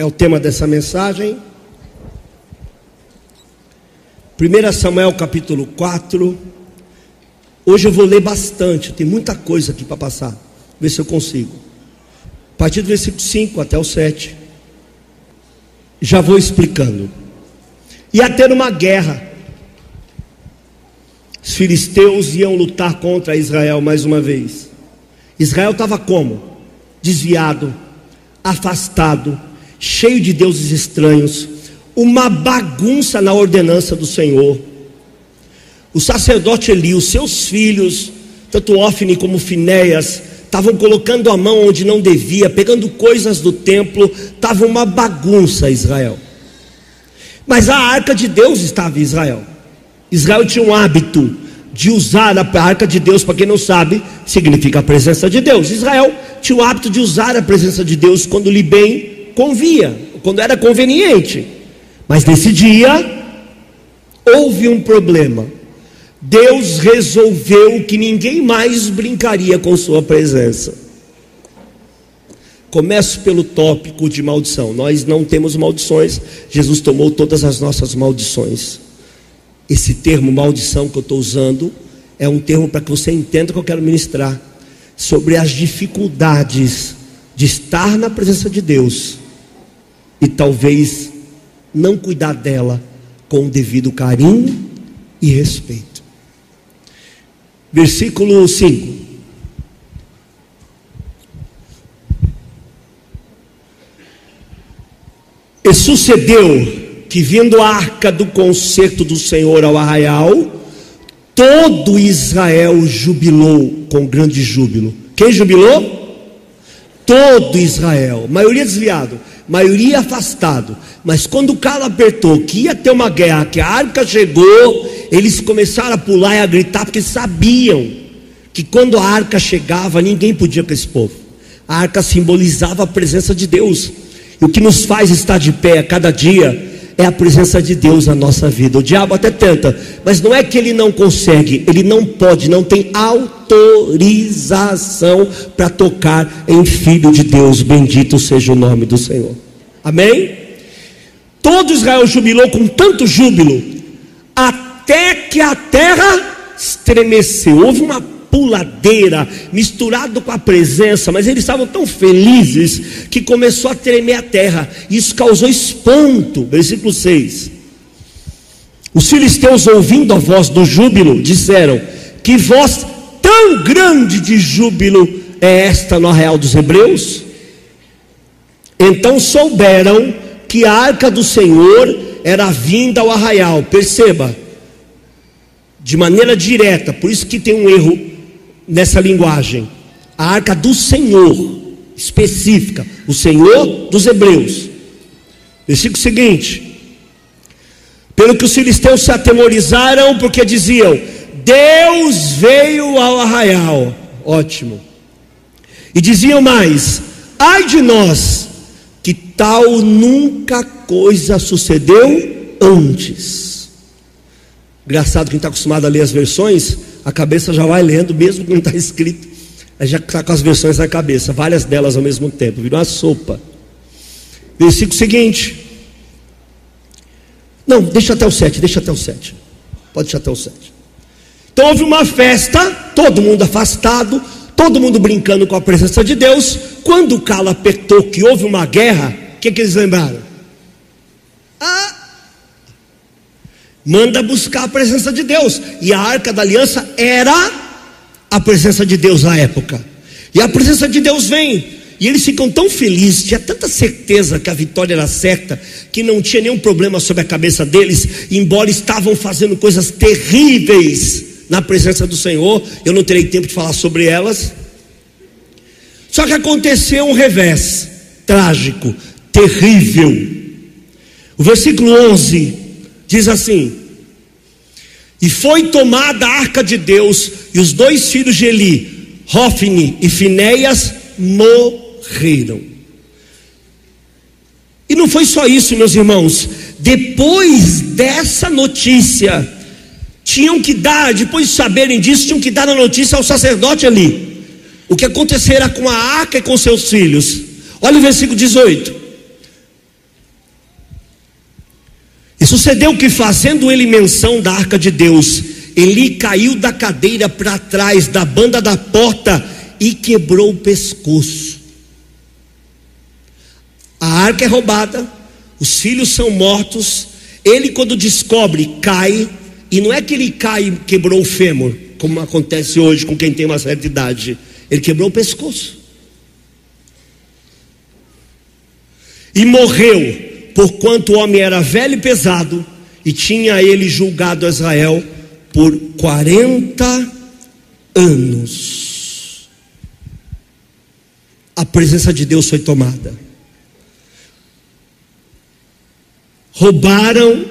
é o tema dessa mensagem. 1 Samuel capítulo 4. Hoje eu vou ler bastante, tem muita coisa aqui para passar. Ver se eu consigo. A partir do versículo 5 até o 7. Já vou explicando. Ia ter uma guerra. Os filisteus iam lutar contra Israel mais uma vez. Israel estava como? Desviado, afastado, cheio de deuses estranhos, uma bagunça na ordenança do Senhor. O sacerdote Eli, os seus filhos, tanto Ofni como Finéias, estavam colocando a mão onde não devia, pegando coisas do templo, estava uma bagunça Israel. Mas a arca de Deus estava em Israel. Israel tinha um hábito de usar a arca de Deus, para quem não sabe, significa a presença de Deus. Israel tinha o hábito de usar a presença de Deus quando lhe bem convia, quando era conveniente. Mas nesse dia, houve um problema. Deus resolveu que ninguém mais brincaria com Sua presença. Começo pelo tópico de maldição. Nós não temos maldições, Jesus tomou todas as nossas maldições. Esse termo maldição que eu estou usando é um termo para que você entenda que eu quero ministrar sobre as dificuldades de estar na presença de Deus e talvez não cuidar dela com o devido carinho e respeito. Versículo 5. E sucedeu que, vindo a arca do concerto do Senhor ao arraial, todo Israel jubilou com grande júbilo. Quem jubilou? Todo Israel, maioria desviado maioria afastado. Mas quando o calo apertou que ia ter uma guerra, que a arca chegou, eles começaram a pular e a gritar, porque sabiam que quando a arca chegava, ninguém podia com esse povo. A arca simbolizava a presença de Deus. E o que nos faz estar de pé a cada dia é a presença de Deus na nossa vida. O diabo até tenta, mas não é que ele não consegue, ele não pode, não tem autorização para tocar em filho de Deus. Bendito seja o nome do Senhor. Amém? Todo Israel jubilou com tanto júbilo, até que a terra estremeceu. Houve uma puladeira, misturado com a presença, mas eles estavam tão felizes que começou a tremer a terra. Isso causou espanto. Versículo 6. Os filisteus, ouvindo a voz do júbilo, disseram: Que voz tão grande de júbilo é esta no arraial dos hebreus? Então souberam que a arca do Senhor era vinda ao arraial. Perceba, de maneira direta, por isso que tem um erro nessa linguagem. A arca do Senhor, específica, o Senhor dos Hebreus. Versículo seguinte: Pelo que os filisteus se atemorizaram, porque diziam: Deus veio ao arraial. Ótimo. E diziam mais: Ai de nós, que tal nunca coisa sucedeu antes. Engraçado, quem está acostumado a ler as versões, a cabeça já vai lendo, mesmo que não está escrito, já está com as versões na cabeça, várias delas ao mesmo tempo, virou uma sopa. Versículo seguinte. Não, deixa até o 7, deixa até o 7. Pode deixar até o 7. Então houve uma festa, todo mundo afastado, todo mundo brincando com a presença de Deus. Quando o calo apertou que houve uma guerra, o que, que eles lembraram? Manda buscar a presença de Deus. E a arca da aliança era a presença de Deus na época. E a presença de Deus vem. E eles ficam tão felizes, tinha tanta certeza que a vitória era certa, que não tinha nenhum problema sobre a cabeça deles, embora estavam fazendo coisas terríveis na presença do Senhor. Eu não terei tempo de falar sobre elas. Só que aconteceu um revés trágico, terrível. O versículo 11 diz assim: E foi tomada a arca de Deus, e os dois filhos de Eli, Hofni e Finéias, morreram. E não foi só isso, meus irmãos. Depois dessa notícia, tinham que dar, depois de saberem disso, tinham que dar a notícia ao sacerdote ali. O que acontecerá com a arca e com seus filhos. Olha o versículo 18. E sucedeu que, fazendo ele menção da arca de Deus, ele caiu da cadeira para trás da banda da porta e quebrou o pescoço. A arca é roubada, os filhos são mortos. Ele, quando descobre, cai, e não é que ele cai e quebrou o fêmur, como acontece hoje com quem tem uma certa idade. Ele quebrou o pescoço. E morreu, porquanto o homem era velho e pesado, e tinha ele julgado Israel por 40 anos. A presença de Deus foi tomada. Roubaram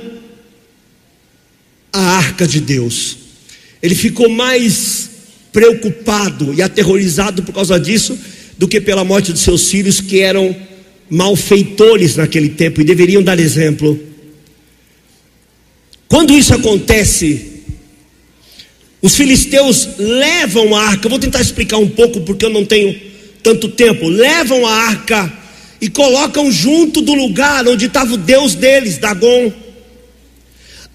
a arca de Deus. Ele ficou mais preocupado e aterrorizado por causa disso, do que pela morte dos seus filhos, que eram malfeitores naquele tempo e deveriam dar exemplo. Quando isso acontece, os filisteus levam a arca, vou tentar explicar um pouco porque eu não tenho tanto tempo. Levam a arca e colocam junto do lugar onde estava o Deus deles, Dagon.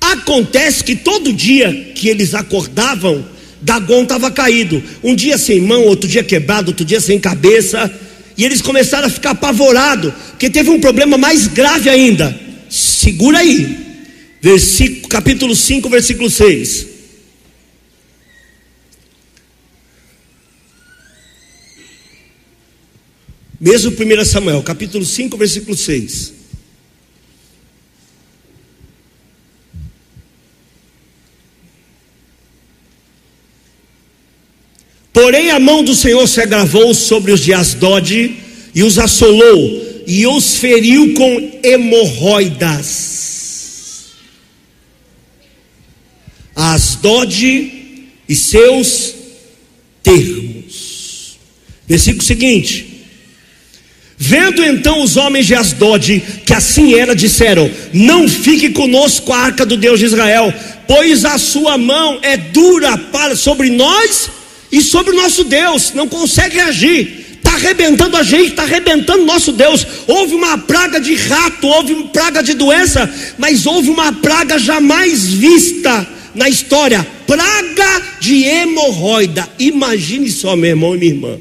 Acontece que todo dia que eles acordavam, Dagon estava caído. Um dia sem mão, outro dia quebrado, outro dia sem cabeça. E eles começaram a ficar apavorados, porque teve um problema mais grave ainda. Segura aí. Versículo, capítulo 5, versículo 6. Mesmo 1 Samuel, capítulo 5, versículo 6. Porém, a mão do Senhor se agravou sobre os de Asdod e os assolou e os feriu com hemorroidas. Asdod e seus termos. Versículo seguinte. Vendo então os homens de Asdod que assim era, disseram: Não fique conosco a arca do Deus de Israel, pois a sua mão é dura para sobre nós e sobre o nosso Deus, não consegue agir. Está arrebentando a gente, está arrebentando nosso Deus. Houve uma praga de rato, houve uma praga de doença, mas houve uma praga jamais vista na história praga de hemorroida. Imagine só, meu irmão e minha irmã.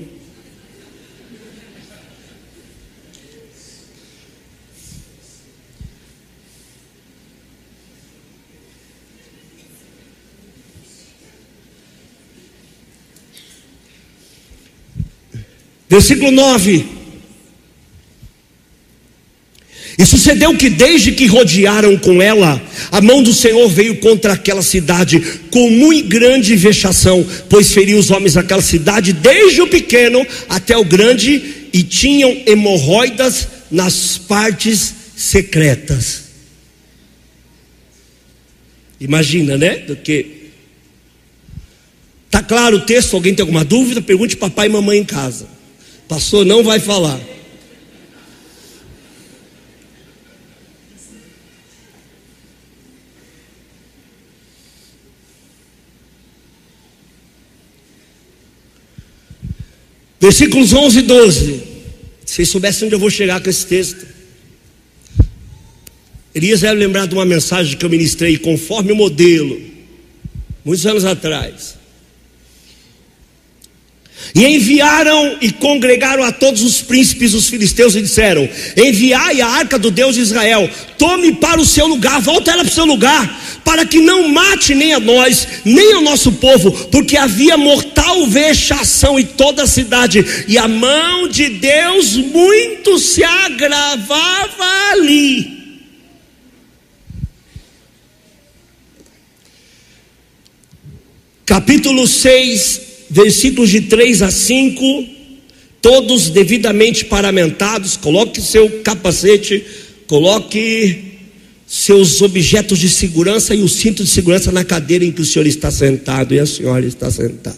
Versículo 9. E sucedeu que desde que rodearam com ela, a mão do Senhor veio contra aquela cidade com muito grande vexação, pois feriu os homens daquela cidade, desde o pequeno até o grande, e tinham hemorroidas nas partes secretas. Imagina, né? Do que Tá claro o texto? Alguém tem alguma dúvida? Pergunte papai e mamãe em casa. Pastor não vai falar. Versículos 11 e 12. Se vocês soubessem onde eu vou chegar com esse texto. Elias deve lembrar de uma mensagem que eu ministrei conforme o modelo, muitos anos atrás. E enviaram e congregaram a todos os príncipes dos filisteus e disseram: Enviai a arca do Deus de Israel, tome para o seu lugar, volta ela para o seu lugar, para que não mate nem a nós, nem ao nosso povo, porque havia mortal vexação em toda a cidade, e a mão de Deus muito se agravava ali. Capítulo 6, versículos de 3 a 5, todos devidamente paramentados, coloque seu capacete, coloque seus objetos de segurança e o cinto de segurança na cadeira em que o senhor está sentado e a senhora está sentada.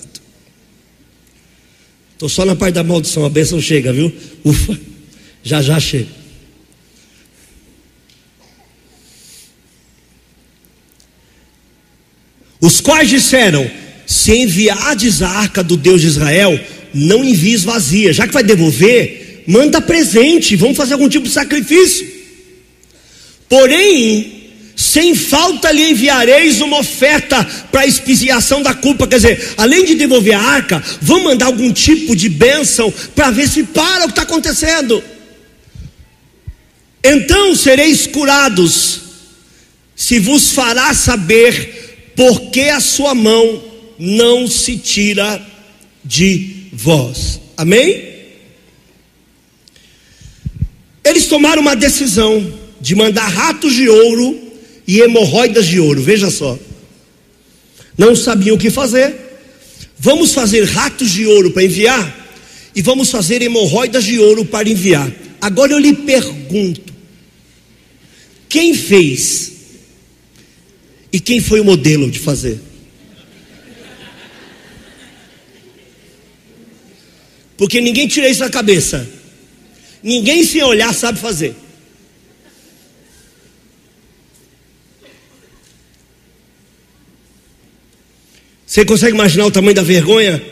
Estou só na parte da maldição, a bênção chega, viu? Ufa, já já chega. Os quais disseram: Se enviades a arca do Deus de Israel, não envies vazia, já que vai devolver, manda presente, vamos fazer algum tipo de sacrifício. Porém, sem falta lhe enviareis uma oferta para expiação da culpa. Quer dizer, além de devolver a arca, vão mandar algum tipo de bênção para ver se para o que está acontecendo. Então sereis curados, se vos fará saber por que a sua mão não se tira de vós. Amém? Eles tomaram uma decisão de mandar ratos de ouro e hemorroidas de ouro. Veja só. Não sabiam o que fazer. Vamos fazer ratos de ouro para enviar e vamos fazer hemorroidas de ouro para enviar. Agora eu lhe pergunto: quem fez e quem foi o modelo de fazer? Porque ninguém tira isso da cabeça. Ninguém sem olhar sabe fazer. Você consegue imaginar o tamanho da vergonha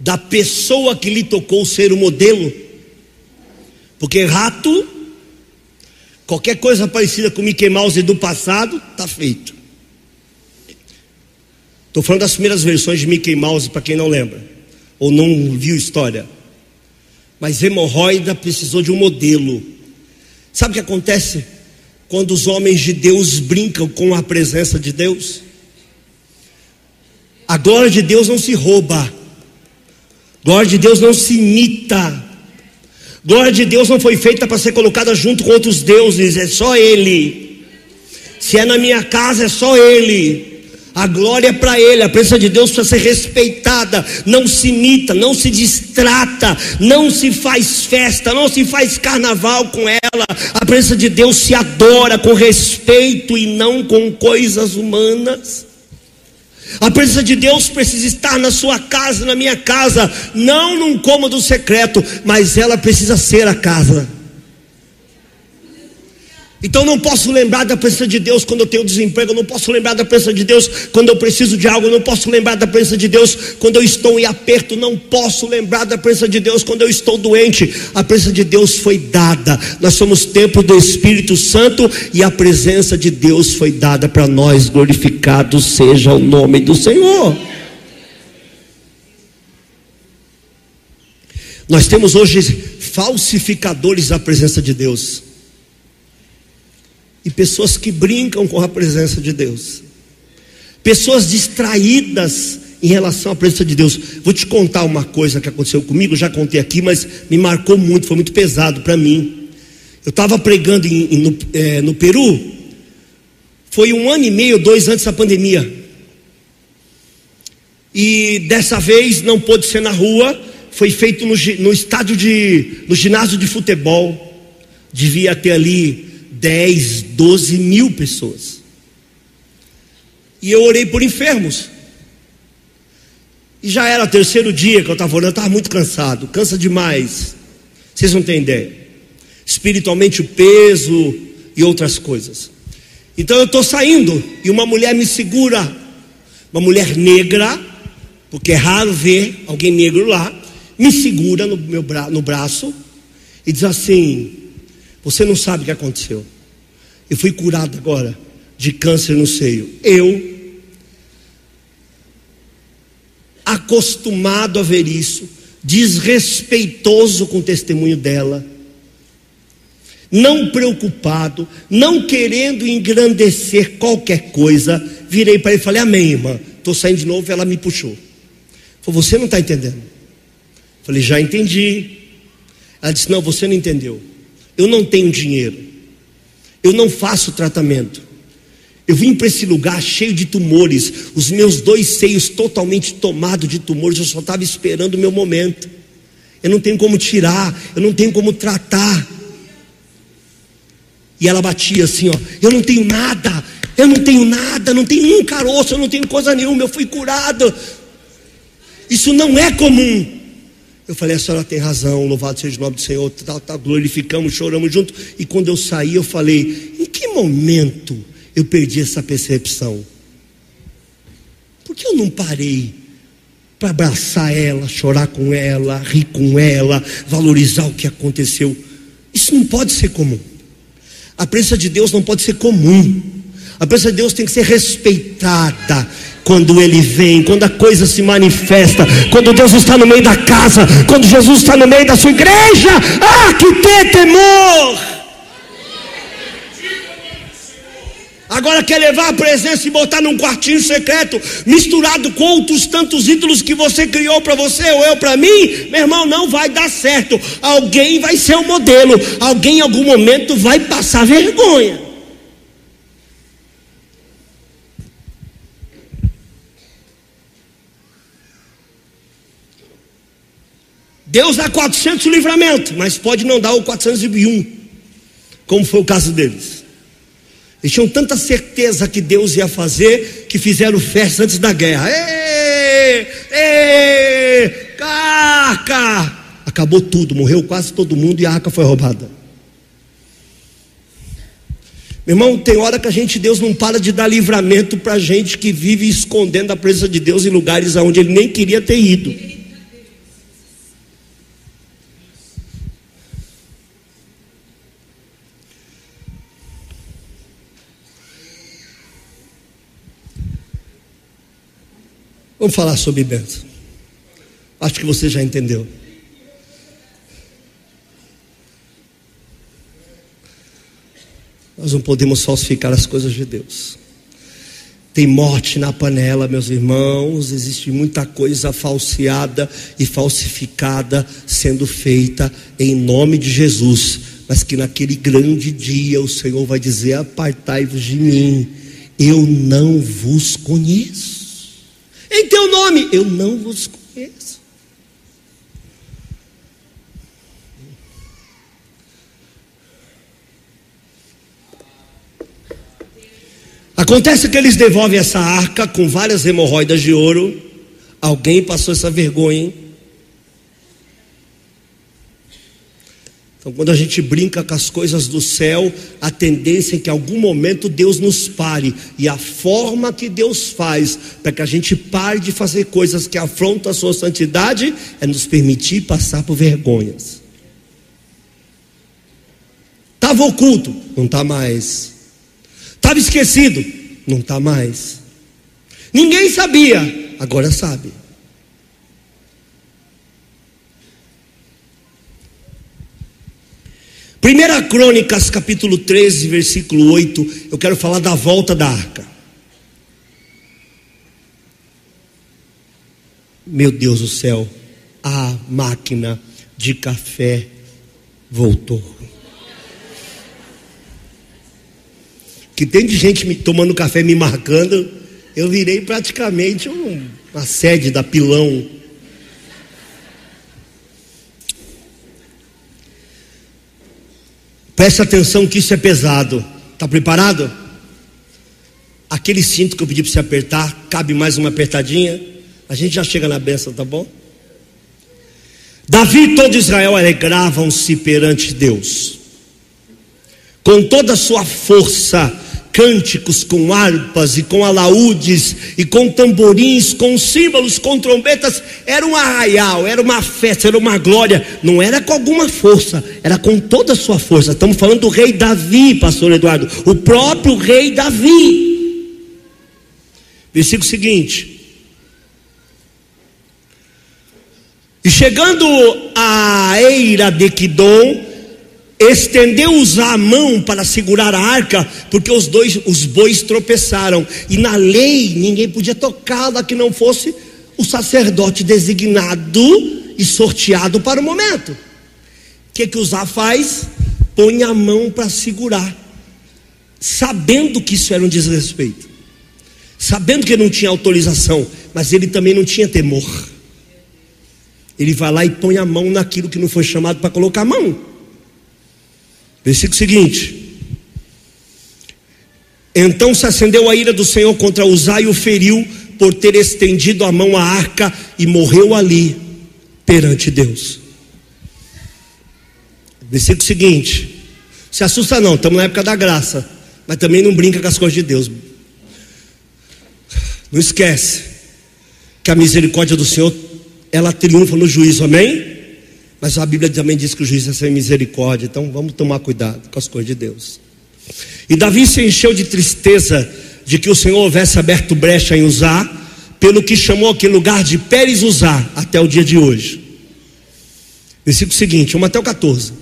da pessoa que lhe tocou ser o modelo? Porque rato, qualquer coisa parecida com Mickey Mouse do passado, está feito. Estou falando das primeiras versões de Mickey Mouse, para quem não lembra, ou não viu história. Mas hemorroida precisou de um modelo. Sabe o que acontece quando os homens de Deus brincam com a presença de Deus? A glória de Deus não se rouba. A glória de Deus não se imita. A glória de Deus não foi feita para ser colocada junto com outros deuses, é só Ele. Se é na minha casa, é só Ele. A glória é para Ele, a presença de Deus precisa ser respeitada, não se imita, não se distrata, não se faz festa, não se faz carnaval com ela. A presença de Deus se adora com respeito e não com coisas humanas. A presença de Deus precisa estar na sua casa, na minha casa, não num cômodo secreto, mas ela precisa ser a casa. Então não posso lembrar da presença de Deus quando eu tenho desemprego, não posso lembrar da presença de Deus quando eu preciso de algo, não posso lembrar da presença de Deus quando eu estou em aperto, não posso lembrar da presença de Deus quando eu estou doente. A presença de Deus foi dada. Nós somos templo do Espírito Santo e a presença de Deus foi dada para nós. Glorificado seja o nome do Senhor. Nós temos hoje falsificadores da presença de Deus e pessoas que brincam com a presença de Deus, pessoas distraídas em relação à presença de Deus. Vou te contar uma coisa que aconteceu comigo, já contei aqui, mas me marcou muito, foi muito pesado para mim. Eu estava pregando em, em, no, é, no Peru, foi um ano e meio, dois antes da pandemia. E dessa vez não pôde ser na rua, foi feito no, no estádio de, no ginásio de futebol. Devia ter ali 10, 12 mil pessoas. E eu orei por enfermos. E já era o terceiro dia que eu estava orando, eu estava muito cansado, cansa demais. Vocês não têm ideia. Espiritualmente o peso e outras coisas. Então eu estou saindo e uma mulher me segura, uma mulher negra, porque é raro ver alguém negro lá, me segura no meu bra no braço e diz assim: Você não sabe o que aconteceu. Eu fui curado agora de câncer no seio. Eu. acostumado a ver isso, desrespeitoso com o testemunho dela, não preocupado, não querendo engrandecer qualquer coisa, virei para ele e falei: Amém, irmã. Estou saindo de novo. Ela me puxou. Falei: Você não está entendendo. Falei: Já entendi. Ela disse: Não, você não entendeu. Eu não tenho dinheiro. Eu não faço tratamento. Eu vim para esse lugar cheio de tumores, os meus dois seios totalmente tomados de tumores, eu só estava esperando o meu momento. Eu não tenho como tirar, eu não tenho como tratar. E ela batia assim, ó, eu não tenho nada, eu não tenho nada, não tenho um caroço, eu não tenho coisa nenhuma, eu fui curado. Isso não é comum. Eu falei, a senhora tem razão, louvado seja o nome do Senhor, tá, tá, glorificamos, choramos junto. E quando eu saí, eu falei, em que momento eu perdi essa percepção. Por que eu não parei para abraçar ela, chorar com ela, rir com ela, valorizar o que aconteceu? Isso não pode ser comum. A presença de Deus não pode ser comum. A presença de Deus tem que ser respeitada quando Ele vem, quando a coisa se manifesta, quando Deus está no meio da casa, quando Jesus está no meio da sua igreja. Ah, que ter temor! Agora quer levar a presença e botar num quartinho secreto, misturado com outros tantos ídolos que você criou para você ou eu para mim, meu irmão, não vai dar certo. Alguém vai ser o modelo, alguém em algum momento vai passar vergonha. Deus dá 400 livramento, mas pode não dar o 401, como foi o caso deles. Eles tinham tanta certeza que Deus ia fazer que fizeram festa antes da guerra. Ê, ê, arca! Acabou tudo, morreu quase todo mundo e a arca foi roubada. Meu irmão, tem hora que a gente, Deus não para de dar livramento para gente que vive escondendo a presença de Deus em lugares aonde ele nem queria ter ido. Vamos falar sobre bênção. Acho que você já entendeu. Nós não podemos falsificar as coisas de Deus. Tem morte na panela, meus irmãos. Existe muita coisa falseada e falsificada sendo feita em nome de Jesus. Mas que naquele grande dia o Senhor vai dizer: Apartai-vos de mim, eu não vos conheço em teu nome, eu não vos conheço. Acontece que eles devolvem essa arca com várias hemorroidas de ouro. Alguém passou essa vergonha, hein? Então, quando a gente brinca com as coisas do céu, a tendência é que em algum momento Deus nos pare. E a forma que Deus faz para que a gente pare de fazer coisas que afrontam a sua santidade é nos permitir passar por vergonhas. Estava oculto, não está mais. Estava esquecido, não está mais. Ninguém sabia, agora sabe. 1 Crônicas, capítulo 13, versículo 8, eu quero falar da volta da arca. Meu Deus do céu, a máquina de café voltou. Que tem de gente me tomando café me marcando, eu virei praticamente um, uma sede da pilão. Preste atenção que isso é pesado. Está preparado? Aquele cinto que eu pedi para você apertar, cabe mais uma apertadinha. A gente já chega na benção, tá bom? Davi e todo Israel alegravam-se perante Deus. Com toda a sua força, cânticos com harpas e com alaúdes e com tamborins, com símbolos, com trombetas, era um arraial, era uma festa, era uma glória, não era com alguma força, era com toda a sua força. Estamos falando do rei Davi, pastor Eduardo, o próprio rei Davi. Versículo seguinte: E chegando à eira de Quidom, estendeu Uzá a mão para segurar a arca, porque os dois, os bois tropeçaram, e na lei ninguém podia tocá-la que não fosse o sacerdote designado e sorteado para o momento. O que que Uzá faz? Põe a mão para segurar, sabendo que isso era um desrespeito, sabendo que não tinha autorização, mas ele também não tinha temor. Ele vai lá e põe a mão naquilo que não foi chamado para colocar a mão. Versículo seguinte. Então se acendeu a ira do Senhor contra Uzá e o feriu por ter estendido a mão à arca e morreu ali perante Deus. Versículo seguinte. Se assusta não, estamos na época da graça, mas também não brinca com as coisas de Deus. Não esquece que a misericórdia do Senhor ela triunfa no juízo, amém? Mas a Bíblia também diz que o juiz é sem misericórdia, então vamos tomar cuidado com as coisas de Deus. E Davi se encheu de tristeza de que o Senhor houvesse aberto brecha em Uzá, pelo que chamou aquele lugar de Pérez Uzá até o dia de hoje. Versículo seguinte, vamos até o 14.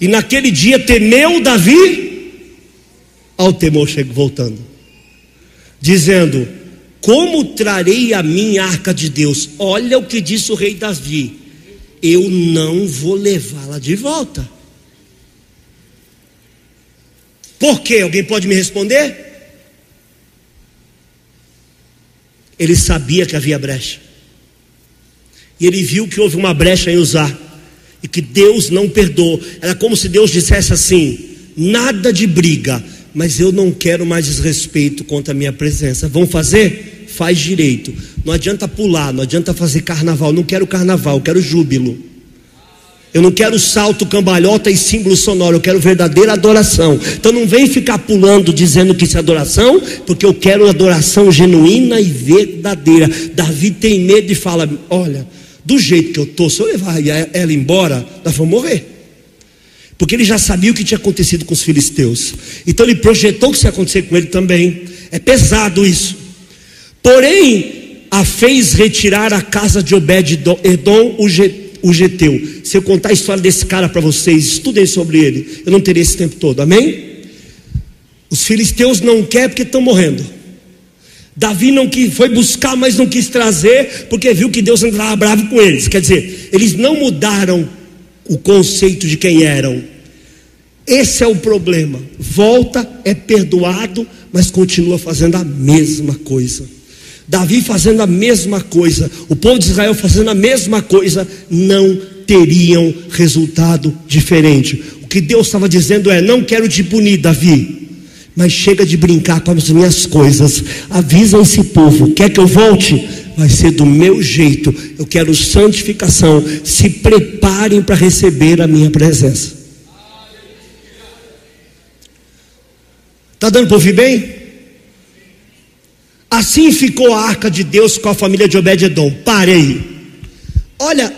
E naquele dia temeu Davi, ao temor chega voltando, dizendo: Como trarei a minha arca de Deus? Olha o que disse o rei Davi: eu não vou levá-la de volta. Por quê? Alguém pode me responder? Ele sabia que havia brecha. E ele viu que houve uma brecha em usar. E que Deus não perdoou. Era como se Deus dissesse assim: nada de briga, mas eu não quero mais desrespeito contra a minha presença. Vão fazer? Faz direito. Não adianta pular, não adianta fazer carnaval. Não quero carnaval, quero júbilo. Eu não quero salto, cambalhota e símbolo sonoro, eu quero verdadeira adoração. Então não vem ficar pulando dizendo que isso é adoração, porque eu quero adoração genuína e verdadeira. Davi tem medo e fala: Olha, do jeito que eu estou, se eu levar ela embora, nós vamos morrer. Porque ele já sabia o que tinha acontecido com os filisteus. Então ele projetou o que ia acontecer com ele também. É pesado isso. Porém, a fez retirar a casa de Obed-Edom, o Geteu. Se eu contar a história desse cara para vocês, estudem sobre ele. Eu não teria esse tempo todo, amém? Os filisteus não querem porque estão morrendo. Davi não quis, foi buscar, mas não quis trazer, porque viu que Deus andava bravo com eles. Quer dizer, eles não mudaram o conceito de quem eram. Esse é o problema. Volta, é perdoado, mas continua fazendo a mesma coisa. Davi fazendo a mesma coisa, o povo de Israel fazendo a mesma coisa, não teriam resultado diferente. O que Deus estava dizendo é: não quero te punir, Davi, mas chega de brincar com as minhas coisas. Avisa esse povo: quer que eu volte? Vai ser do meu jeito. Eu quero santificação. Se preparem para receber a minha presença. Está dando para ouvir bem? Assim ficou a arca de Deus com a família de Obed-Edom. Parei. Olha,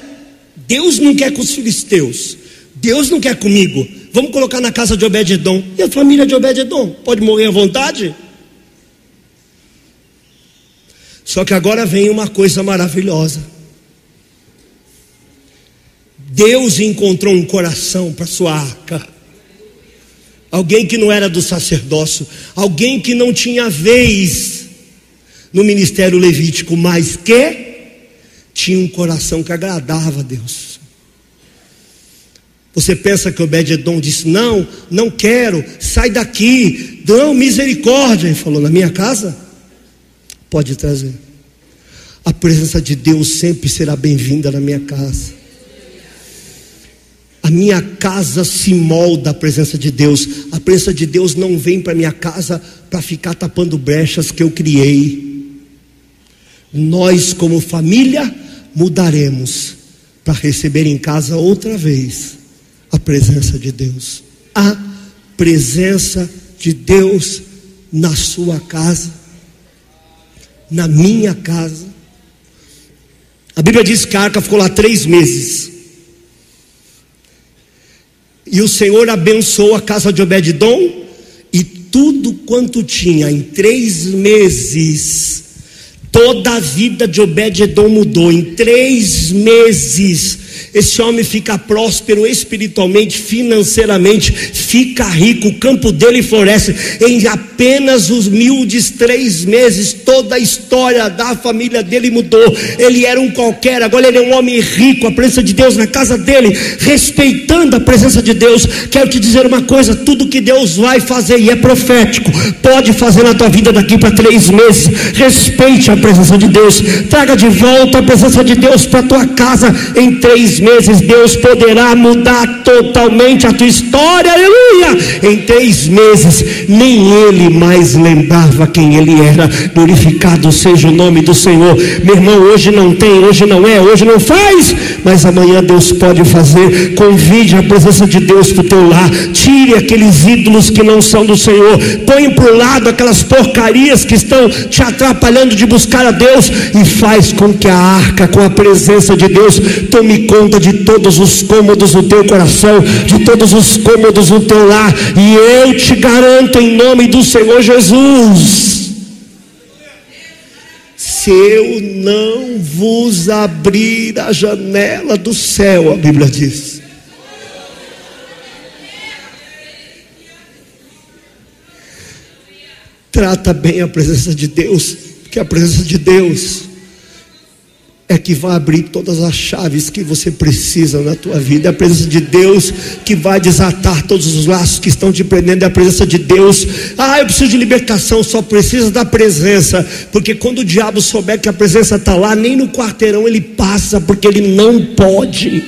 Deus não quer com os filisteus. Deus não quer comigo. Vamos colocar na casa de Obed-Edom. E a família de Obed-Edom? Pode morrer à vontade? Só que agora vem uma coisa maravilhosa. Deus encontrou um coração para sua arca. Alguém que não era do sacerdócio, alguém que não tinha vez no ministério levítico, mas que tinha um coração que agradava a Deus. Você pensa que Obed-Edom disse: Não, não quero, sai daqui, não, misericórdia. Ele falou: Na minha casa, pode trazer. A presença de Deus sempre será bem-vinda na minha casa. A minha casa se molda à presença de Deus. A presença de Deus não vem para minha casa para ficar tapando brechas que eu criei nós, como família, mudaremos para receber em casa outra vez a presença de Deus. A presença de Deus na sua casa, na minha casa. A Bíblia diz que a arca ficou lá três meses. E o Senhor abençoou a casa de Obed-Dom e tudo quanto tinha em três meses Toda a vida de Obed-Edom mudou. Em três meses, esse homem fica próspero espiritualmente, financeiramente, fica rico, o campo dele floresce. Em apenas os humildes três meses, toda a história da família dele mudou. Ele era um qualquer, agora ele é um homem rico, a presença de Deus na casa dele, respeitando a presença de Deus. Quero te dizer uma coisa: tudo que Deus vai fazer, e é profético, pode fazer na tua vida daqui para três meses. Respeite a presença de Deus, traga de volta a presença de Deus para tua casa em três meses, Deus poderá mudar totalmente a tua história, aleluia. Em três meses, nem ele mais lembrava quem ele era. Glorificado seja o nome do Senhor, meu irmão. Hoje não tem, hoje não é, hoje não faz, mas amanhã Deus pode fazer. Convide a presença de Deus para o teu lar, tire aqueles ídolos que não são do Senhor, põe para o lado aquelas porcarias que estão te atrapalhando de buscar a Deus e faz com que a arca, com a presença de Deus, tome conta de todos os cômodos do teu coração, de todos os cômodos do teu lar, e eu te garanto em nome do Senhor Jesus. Se eu não vos abrir a janela do céu, a Bíblia diz. Trata bem a presença de Deus, porque a presença de Deus é que vai abrir todas as chaves que você precisa na tua vida. É a presença de Deus que vai desatar todos os laços que estão te prendendo. É a presença de Deus. Ah, eu preciso de libertação. Só precisa da presença. Porque quando o diabo souber que a presença está lá, nem no quarteirão ele passa, porque ele não pode.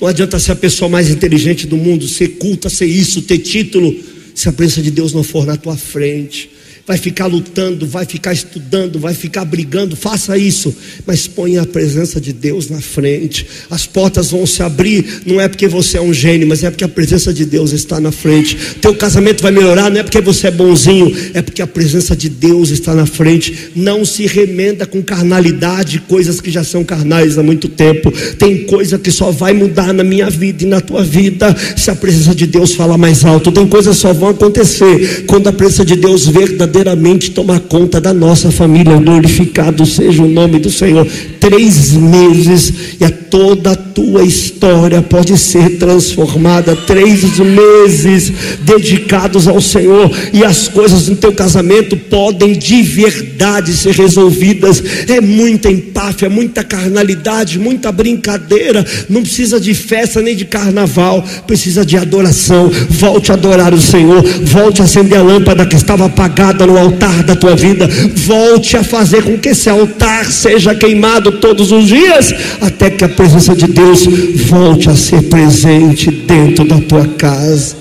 Não adianta ser a pessoa mais inteligente do mundo, ser culta, ser isso, ter título, se a presença de Deus não for na tua frente vai ficar lutando, vai ficar estudando, vai ficar brigando, faça isso, mas ponha a presença de Deus na frente. As portas vão se abrir, não é porque você é um gênio, mas é porque a presença de Deus está na frente. Teu casamento vai melhorar, não é porque você é bonzinho, é porque a presença de Deus está na frente. Não se remenda com carnalidade, coisas que já são carnais há muito tempo. Tem coisa que só vai mudar na minha vida e na tua vida se a presença de Deus falar mais alto. Tem coisas que só vão acontecer quando a presença de Deus verdadeiramente verdadeiramente tomar conta da nossa família. Glorificado seja o nome do Senhor. Três meses e a toda a tua história pode ser transformada. Três meses dedicados ao Senhor e as coisas no teu casamento podem de verdade ser resolvidas. É muita empáfia, muita carnalidade, muita brincadeira. Não precisa de festa nem de carnaval, precisa de adoração. Volte a adorar o Senhor, volte a acender a lâmpada que estava apagada no altar da tua vida. Volte a fazer com que esse altar seja queimado todos os dias, até que a presença de Deus volte a ser presente dentro da tua casa.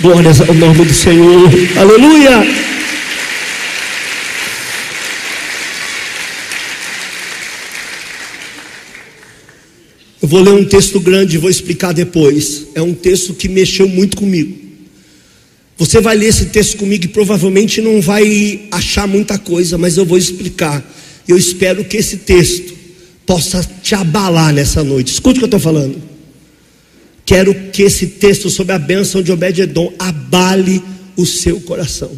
Glórias ao nome do Senhor. Aleluia. Eu vou ler um texto grande e vou explicar depois. É um texto que mexeu muito comigo. Você vai ler esse texto comigo e provavelmente não vai achar muita coisa, mas eu vou explicar. Eu espero que esse texto possa te abalar nessa noite. Escute o que eu estou falando. Quero que esse texto sobre a bênção de Obed-Edom abale o seu coração.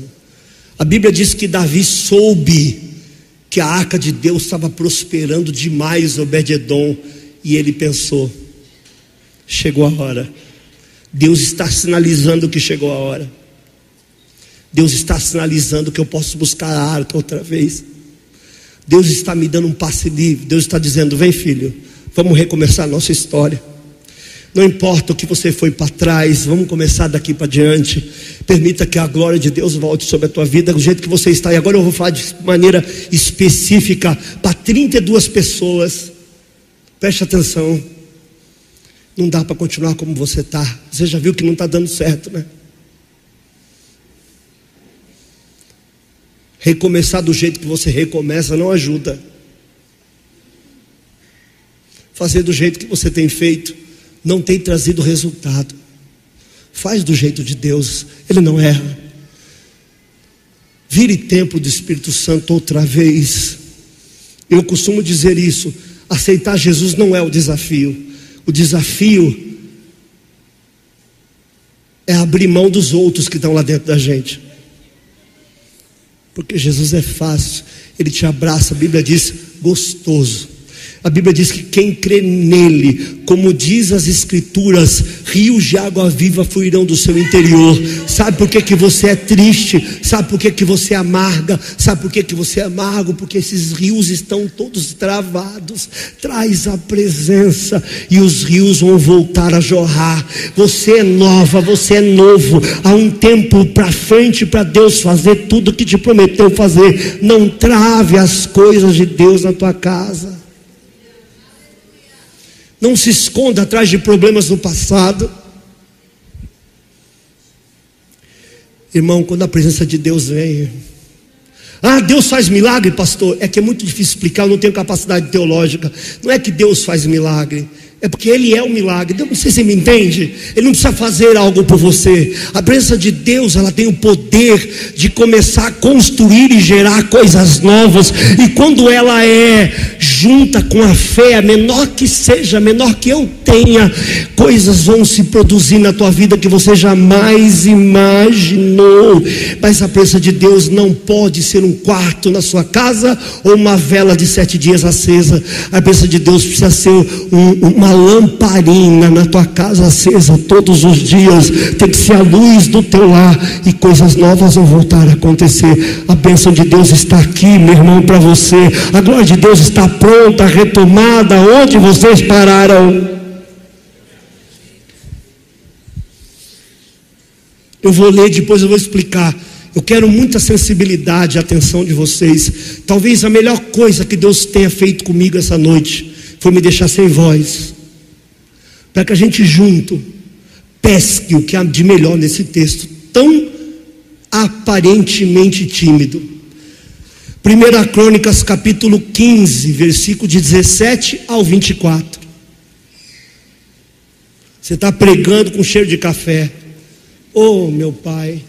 A Bíblia diz que Davi soube que a arca de Deus estava prosperando demais Obed-Edom e ele pensou: chegou a hora. Deus está sinalizando que chegou a hora. Deus está sinalizando que eu posso buscar a arca outra vez. Deus está me dando um passe livre. Deus está dizendo: vem, filho, vamos recomeçar a nossa história. Não importa o que você foi para trás, vamos começar daqui para diante. Permita que a glória de Deus volte sobre a tua vida do jeito que você está. E agora eu vou falar de maneira específica para 32 pessoas. Preste atenção. Não dá para continuar como você está. Você já viu que não está dando certo, né? Recomeçar do jeito que você recomeça não ajuda. Fazer do jeito que você tem feito não tem trazido resultado. Faz do jeito de Deus, Ele não erra. Vire tempo do Espírito Santo outra vez. Eu costumo dizer isso. Aceitar Jesus não é o desafio. O desafio é abrir mão dos outros que estão lá dentro da gente. Porque Jesus é fácil, Ele te abraça, a Bíblia diz gostoso. A Bíblia diz que quem crê nele, como diz as Escrituras, rios de água viva fluirão do seu interior. Sabe por que, que você é triste? Sabe por que, que você é amarga? Sabe por que, que você é amargo? Porque esses rios estão todos travados. Traz a presença e os rios vão voltar a jorrar. Você é nova, você é novo. Há um tempo para frente para Deus fazer tudo que te prometeu fazer. Não trave as coisas de Deus na tua casa. Não se esconda atrás de problemas do passado. Irmão, quando a presença de Deus vem. Ah, Deus faz milagre, pastor. É que é muito difícil explicar, eu não tenho capacidade teológica. Não é que Deus faz milagre. É porque Ele é o milagre. Eu não sei se você me entende. Ele não precisa fazer algo por você. A presença de Deus, ela tem o poder de começar a construir e gerar coisas novas. E quando ela é junta com a fé, a menor que seja, a menor que eu tenha, coisas vão se produzir na tua vida que você jamais imaginou. Mas a presença de Deus não pode ser um quarto na sua casa ou uma vela de sete dias acesa. A presença de Deus precisa ser um, uma lamparina na tua casa acesa todos os dias. Tem que ser a luz do teu lar e coisas novas vão voltar a acontecer. A bênção de Deus está aqui, meu irmão, para você. A glória de Deus está pronta retomada, onde vocês pararam? Eu vou ler, depois eu vou explicar. Eu quero muita sensibilidade e atenção de vocês. Talvez a melhor coisa que Deus tenha feito comigo essa noite foi me deixar sem voz. Para que a gente junto pesque o que há de melhor nesse texto, tão aparentemente tímido. 1 Crônicas capítulo 15, versículo de 17 ao 24. Você está pregando com cheiro de café. Oh, meu pai.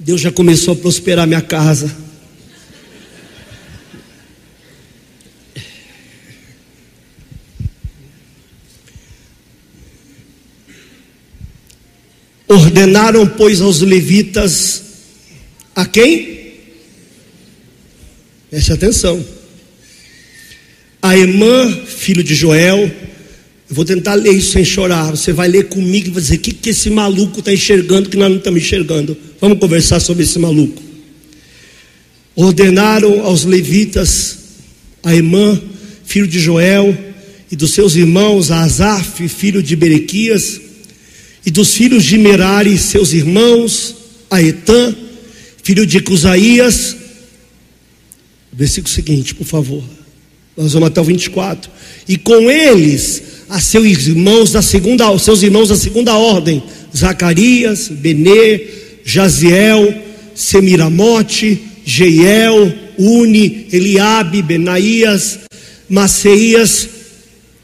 Deus já começou a prosperar minha casa. Ordenaram, pois, aos levitas a quem? Preste atenção. A Emã, filho de Joel, vou tentar ler isso sem chorar. Você vai ler comigo e vai dizer: o que, que esse maluco está enxergando que nós não estamos enxergando? Vamos conversar sobre esse maluco. Ordenaram aos levitas, a Emã, filho de Joel, e dos seus irmãos, a Asaf, filho de Berequias, e dos filhos de Merari, seus irmãos, a Etã, filho de Cusaías. Versículo seguinte, por favor. Nós vamos até o 24. E com eles, a seus irmãos da segunda, seus irmãos da segunda ordem, Zacarias, Benê, Jaziel, Semiramote, Jeiel, Uni, Eliabe, Benaías, Maceias,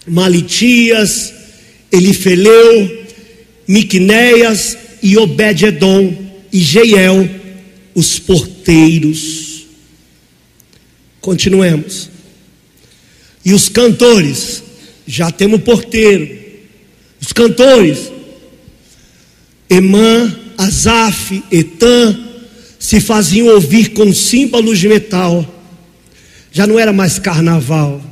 Malitias, Elifeleu, Miqunéias e Obed-edom e Jeiel, os porteiros. Continuemos. E os cantores, já temos porteiro. Os cantores, Emã, Asaf, Etã, se faziam ouvir com símbolos de metal. Já não era mais carnaval.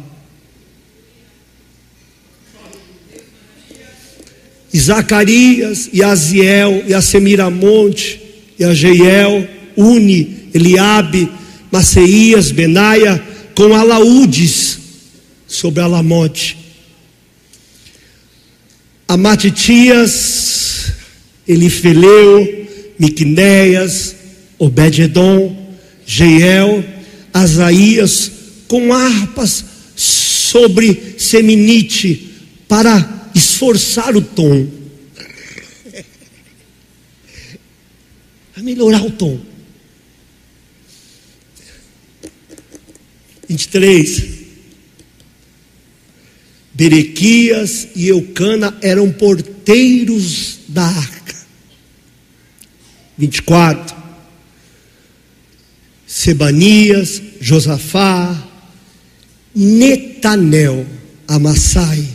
Zacarias, e Aziel, e a Semiramonte, e a Jeiel, Uni, Eliabe, Maceias, Benaia, com alaúdes sobre Alamote. Amatitias, Elifeleu, Miquinéias, Obed-edom, Jeiel, Asaías, com harpas sobre Seminite, para esforçar o tom, a melhorar o tom. 23. Berequias e Eucana eram porteiros da arca. 24. Sebanias, Josafá, Netanel, Amassai,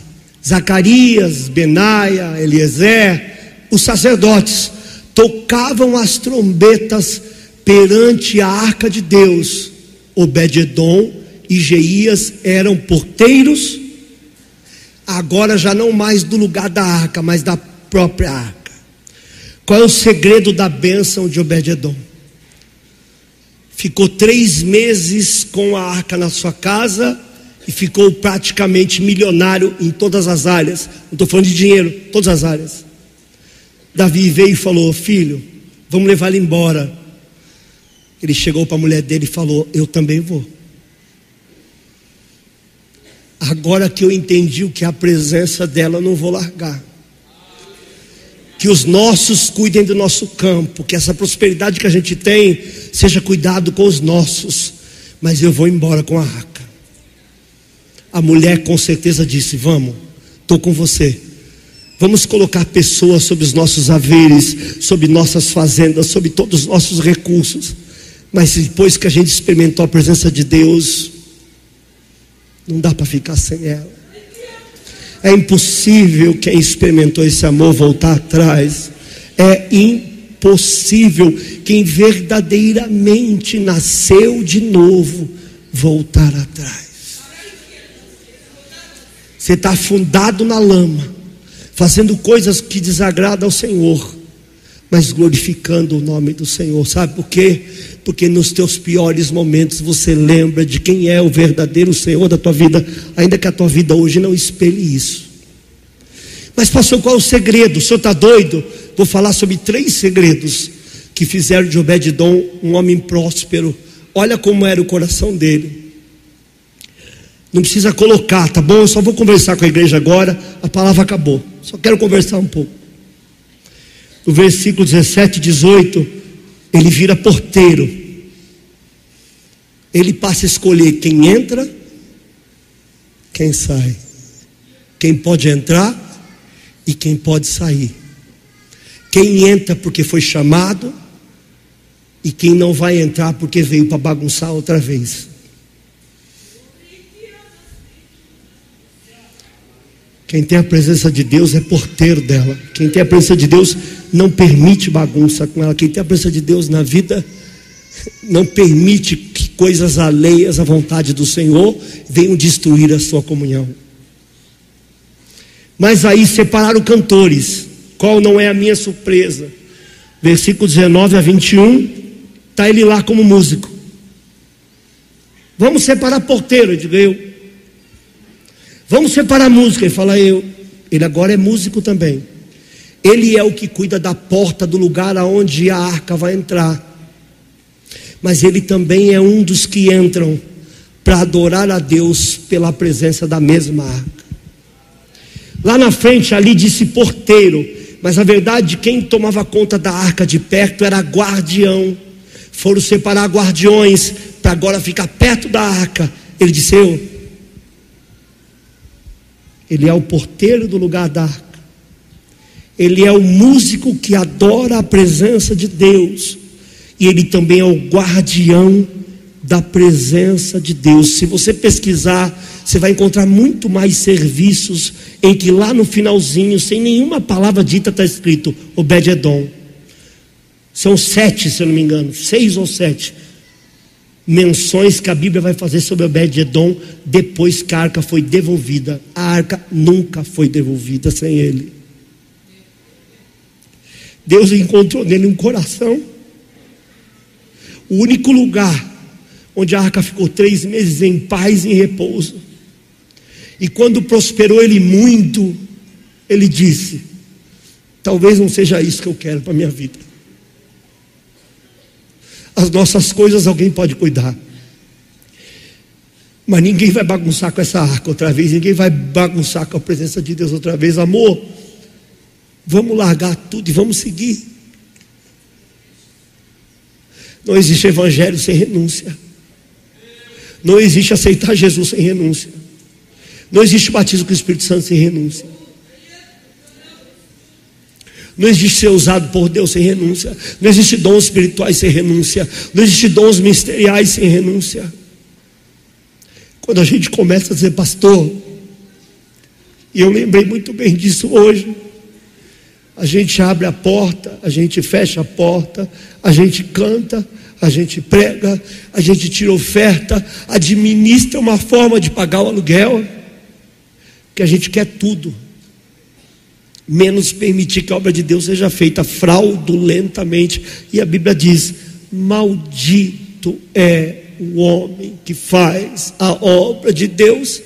Zacarias, Benaia, Eliezer, os sacerdotes, tocavam as trombetas perante a arca de Deus. Obed-edom e Jeías eram porteiros, agora já não mais do lugar da arca, mas da própria arca. Qual é o segredo da bênção de Obed-edom? Ficou três meses com a arca na sua casa e ficou praticamente milionário em todas as áreas. Não estou falando de dinheiro, todas as áreas. Davi veio e falou: Filho, vamos levar ele embora. Ele chegou para a mulher dele e falou: Eu também vou. Agora que eu entendi o que é a presença dela, não vou largar. Que os nossos cuidem do nosso campo, que essa prosperidade que a gente tem seja cuidado com os nossos. Mas eu vou embora com a arca. A mulher com certeza disse: Vamos, estou com você. Vamos colocar pessoas sobre os nossos haveres, sobre nossas fazendas, sobre todos os nossos recursos. Mas depois que a gente experimentou a presença de Deus, não dá para ficar sem ela. É impossível quem experimentou esse amor voltar atrás. É impossível quem verdadeiramente nasceu de novo voltar atrás. Você está afundado na lama fazendo coisas que desagradam ao Senhor, mas glorificando o nome do Senhor. Sabe por quê? Porque nos teus piores momentos você lembra de quem é o verdadeiro Senhor da tua vida, ainda que a tua vida hoje não espelhe isso. Mas, pastor, qual é o segredo? O senhor está doido? Vou falar sobre três segredos que fizeram de Obed-Dom um homem próspero. Olha como era o coração dele. Não precisa colocar, tá bom? Eu só vou conversar com a igreja agora. A palavra acabou. Só quero conversar um pouco. No versículo 17 e 18, ele vira porteiro. Ele passa a escolher quem entra, quem sai. Quem pode entrar e quem pode sair. Quem entra porque foi chamado e quem não vai entrar porque veio para bagunçar outra vez. Quem tem a presença de Deus é porteiro dela. Quem tem a presença de Deus não permite bagunça com ela. Quem tem a presença de Deus na vida não permite que coisas alheias à vontade do Senhor venham destruir a sua comunhão. Mas aí separaram cantores. Qual não é a minha surpresa? Versículo 19 a 21, está ele lá como músico. Vamos separar porteiro, digo eu. Vamos separar a música. Ele fala, eu. Ele agora é músico também. Ele é o que cuida da porta do lugar aonde a arca vai entrar. Mas ele também é um dos que entram para adorar a Deus pela presença da mesma arca. Lá na frente ali disse porteiro, mas na verdade quem tomava conta da arca de perto era guardião. Foram separar guardiões para agora ficar perto da arca. Ele disse: Eu ele é o porteiro do lugar da arca. Ele é o músico que adora a presença de Deus. E ele também é o guardião da presença de Deus. Se você pesquisar, você vai encontrar muito mais serviços em que lá no finalzinho, sem nenhuma palavra dita, está escrito Obed-Edom. São sete, se eu não me engano, seis ou sete menções que a Bíblia vai fazer sobre Obed-Edom depois que a arca foi devolvida. A arca nunca foi devolvida sem ele. Deus encontrou nele um coração. O único lugar onde a arca ficou três meses em paz e em repouso. E quando prosperou ele muito, ele disse: Talvez não seja isso que eu quero para a minha vida. As nossas coisas alguém pode cuidar. Mas ninguém vai bagunçar com essa arca outra vez, ninguém vai bagunçar com a presença de Deus outra vez. Amor, vamos largar tudo e vamos seguir. Não existe evangelho sem renúncia. Não existe aceitar Jesus sem renúncia. Não existe batismo com o Espírito Santo sem renúncia. Não existe ser usado por Deus sem renúncia. Não existe dons espirituais sem renúncia. Não existe dons ministeriais sem renúncia. Quando a gente começa a dizer, pastor, E eu lembrei muito bem disso hoje. A gente abre a porta, a gente fecha a porta, a gente canta, a gente prega, a gente tira oferta, administra uma forma de pagar o aluguel, que a gente quer tudo, menos permitir que a obra de Deus seja feita fraudulentamente. E a Bíblia diz: Maldito é o homem que faz a obra de Deus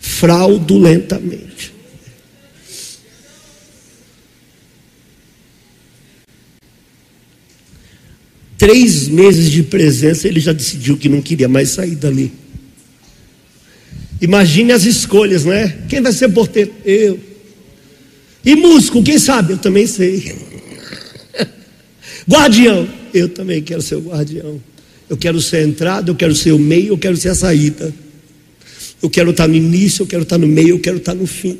fraudulentamente. Três meses de presença, ele já decidiu que não queria mais sair dali. Imagine as escolhas, né? Quem vai ser porteiro? Eu. E músico, quem sabe? Eu também sei. Guardião, eu também quero ser o guardião. Eu quero ser a entrada, eu quero ser o meio, eu quero ser a saída. Eu quero estar no início, eu quero estar no meio, eu quero estar no fim.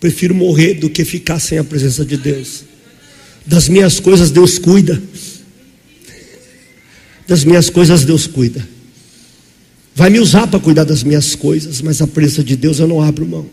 Prefiro morrer do que ficar sem a presença de Deus. Das minhas coisas Deus cuida. Das minhas coisas Deus cuida. Vai me usar para cuidar das minhas coisas, mas a presença de Deus eu não abro mão.